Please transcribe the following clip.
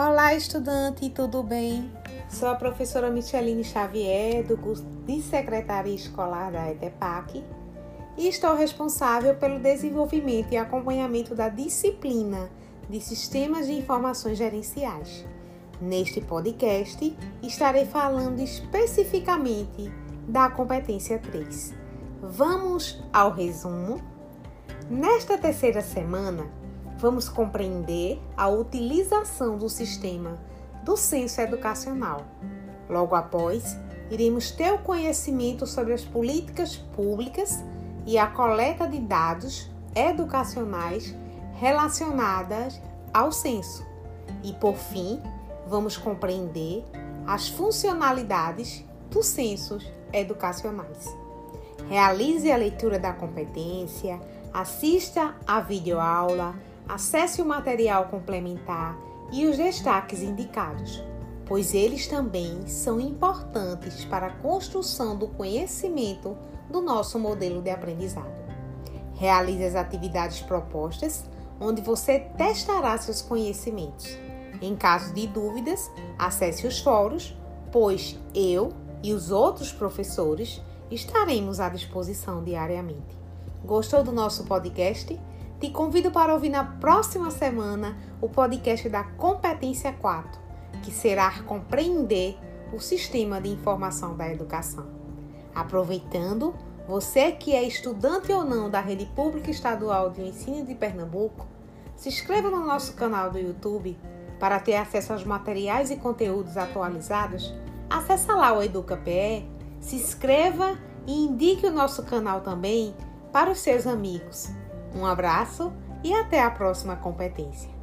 Olá, estudante, tudo bem? Sou a professora Micheline Xavier, do curso de Secretaria Escolar da ETEPAC, e estou responsável pelo desenvolvimento e acompanhamento da disciplina de Sistemas de Informações Gerenciais. Neste podcast, estarei falando especificamente da competência 3. Vamos ao resumo? Nesta terceira semana, vamos compreender a utilização do sistema do censo educacional. Logo após, iremos ter o conhecimento sobre as políticas públicas e a coleta de dados educacionais relacionadas ao censo. E por fim, vamos compreender as funcionalidades dos censos educacionais. Realize a leitura da competência, assista à videoaula, acesse o material complementar e os destaques indicados, pois eles também são importantes para a construção do conhecimento do nosso modelo de aprendizado. Realize as atividades propostas, onde você testará seus conhecimentos. Em caso de dúvidas, acesse os fóruns, pois eu e os outros professores estaremos à disposição diariamente. Gostou do nosso podcast? Te convido para ouvir na próxima semana o podcast da Competência 4, que será compreender o sistema de informação da educação. Aproveitando, você que é estudante ou não da Rede Pública Estadual de Ensino de Pernambuco, se inscreva no nosso canal do YouTube para ter acesso aos materiais e conteúdos atualizados. Acesse lá o EducaPE, se inscreva e indique o nosso canal também para os seus amigos. Um abraço e até a próxima competência.